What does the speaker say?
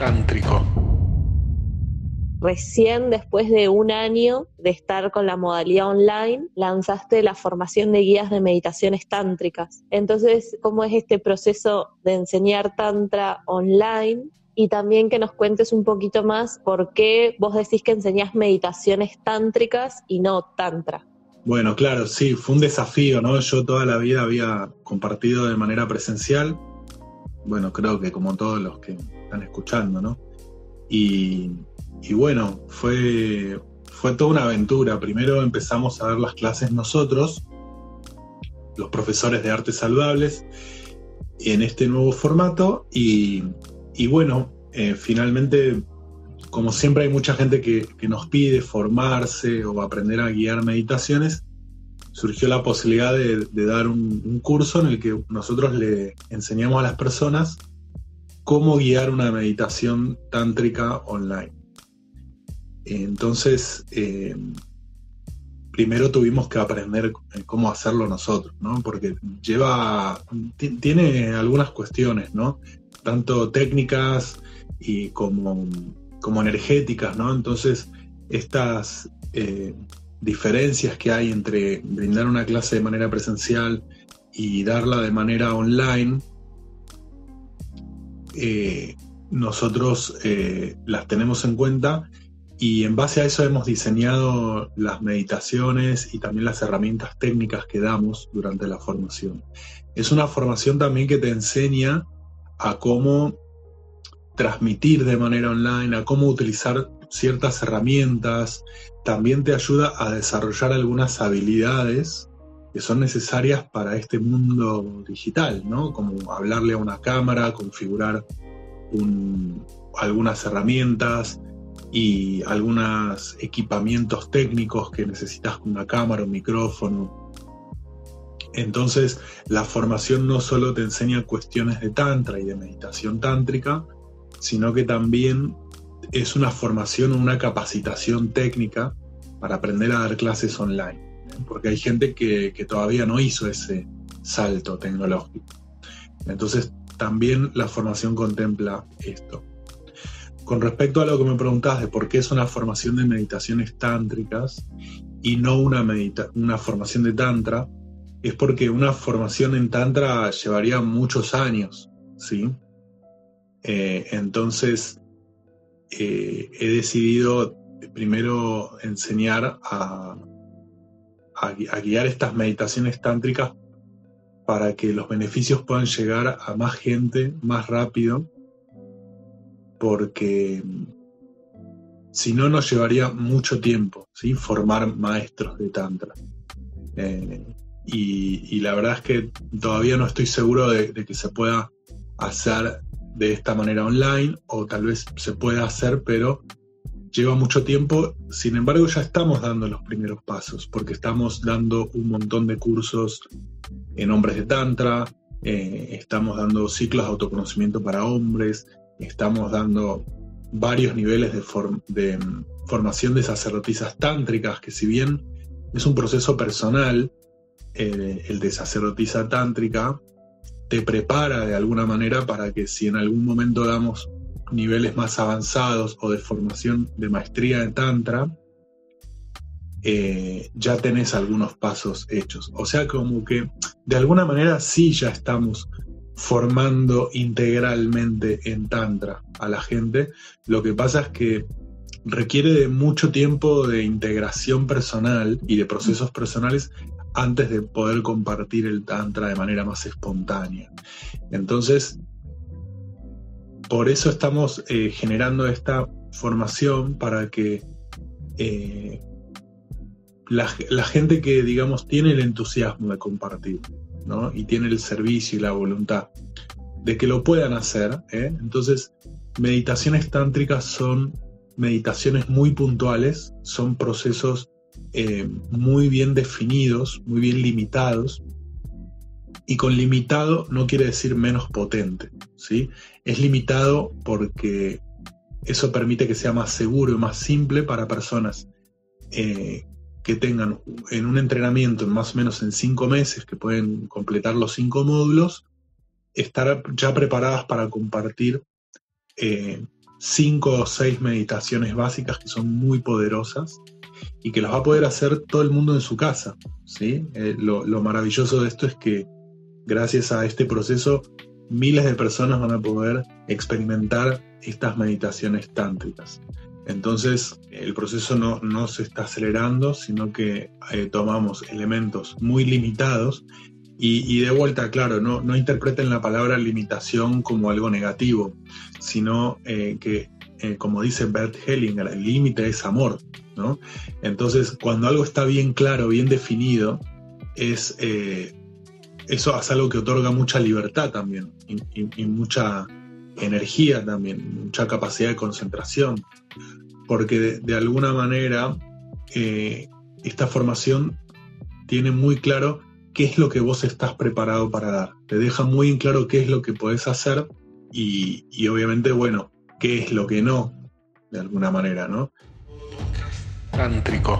tántrico? Recién después de un año de estar con la modalidad online, lanzaste la formación de guías de meditaciones tántricas. Entonces, ¿cómo es este proceso de enseñar tantra online? Y también que nos cuentes un poquito más por qué vos decís que enseñás meditaciones tántricas y no tantra. Bueno, claro, sí, fue un desafío, ¿no? Yo toda la vida había compartido de manera presencial, bueno, creo que como todos los que están escuchando, ¿no? Y, bueno, fue, fue toda una aventura. Primero empezamos a dar las clases nosotros, los profesores de artes saludables, en este nuevo formato y, bueno, eh, finalmente como siempre hay mucha gente que, nos pide formarse o aprender a guiar meditaciones, surgió la posibilidad de, dar un, curso en el que nosotros le enseñamos a las personas cómo guiar una meditación tántrica online. Entonces, eh, primero tuvimos que aprender cómo hacerlo nosotros, ¿no? Porque lleva, tiene algunas cuestiones, ¿no? Tanto técnicas y como como energéticas, ¿no? Entonces, estas eh, diferencias que hay entre brindar una clase de manera presencial y darla de manera online, eh, nosotros eh, las tenemos en cuenta y en base a eso hemos diseñado las meditaciones y también las herramientas técnicas que damos durante la formación. Es una formación también que te enseña a cómo transmitir de manera online, a cómo utilizar ciertas herramientas, también te ayuda a desarrollar algunas habilidades que son necesarias para este mundo digital, ¿no? Como hablarle a una cámara, configurar algunas herramientas y algunos equipamientos técnicos que necesitas con una cámara, un micrófono. Entonces, la formación no solo te enseña cuestiones de tantra y de meditación tántrica, sino que también es una formación, una capacitación técnica para aprender a dar clases online, porque hay gente que, todavía no hizo ese salto tecnológico. Entonces, también la formación contempla esto. Con respecto a lo que me preguntas de por qué es una formación de meditaciones tántricas y no una, una formación de tantra, es porque una formación en tantra llevaría muchos años, ¿sí? Eh, entonces, eh, he decidido primero enseñar a, guiar estas meditaciones tántricas para que los beneficios puedan llegar a más gente más rápido, porque si no nos llevaría mucho tiempo formar maestros de Tantra. Eh, y, la verdad es que todavía no estoy seguro de que se pueda hacer de esta manera online o tal vez se pueda hacer, pero lleva mucho tiempo. Sin embargo, ya estamos dando los primeros pasos porque estamos dando un montón de cursos en hombres de Tantra, eh, estamos dando ciclos de autoconocimiento para hombres, estamos dando varios niveles de, de mm, formación de sacerdotisas tántricas, que si bien es un proceso personal, eh, el de sacerdotisa tántrica, te prepara de alguna manera para que si en algún momento damos niveles más avanzados o de formación de maestría de Tantra, eh, ya tenés algunos pasos hechos. O sea, como que de alguna manera sí ya estamos formando integralmente en Tantra a la gente. Lo que pasa es que requiere de mucho tiempo de integración personal y de procesos personales antes de poder compartir el tantra de manera más espontánea. Entonces, por eso estamos eh, generando esta formación para que eh, la, gente que, digamos, tiene el entusiasmo de compartir, ¿no? Y tiene el servicio y la voluntad de que lo puedan hacer. ¿eh? Entonces, meditaciones tántricas son meditaciones muy puntuales, son procesos eh, muy bien definidos, muy bien limitados. Y con limitado no quiere decir menos potente, ¿sí? Es limitado porque eso permite que sea más seguro y más simple para personas eh, que tengan en un entrenamiento más o menos en cinco meses, que pueden completar los cinco módulos, estar ya preparadas para compartir eh, cinco o seis meditaciones básicas que son muy poderosas y que las va a poder hacer todo el mundo en su casa. ¿sí? Eh, lo, maravilloso de esto es que gracias a este proceso miles de personas van a poder experimentar estas meditaciones tántricas. Entonces el proceso no, no se está acelerando, sino que eh, tomamos elementos muy limitados y, de vuelta, claro, no, no, interpreten la palabra limitación como algo negativo, sino eh, que, como dice Bert Hellinger, el límite es amor. Entonces, cuando algo está bien claro, bien definido, es, eh, eso es algo que otorga mucha libertad también y, mucha energía también, mucha capacidad de concentración, porque de, alguna manera esta formación tiene muy claro qué es lo que vos estás preparado para dar. Te deja muy en claro qué es lo que podés hacer y, y obviamente, bueno, qué es lo que no, de alguna manera, ¿no? Tántrico.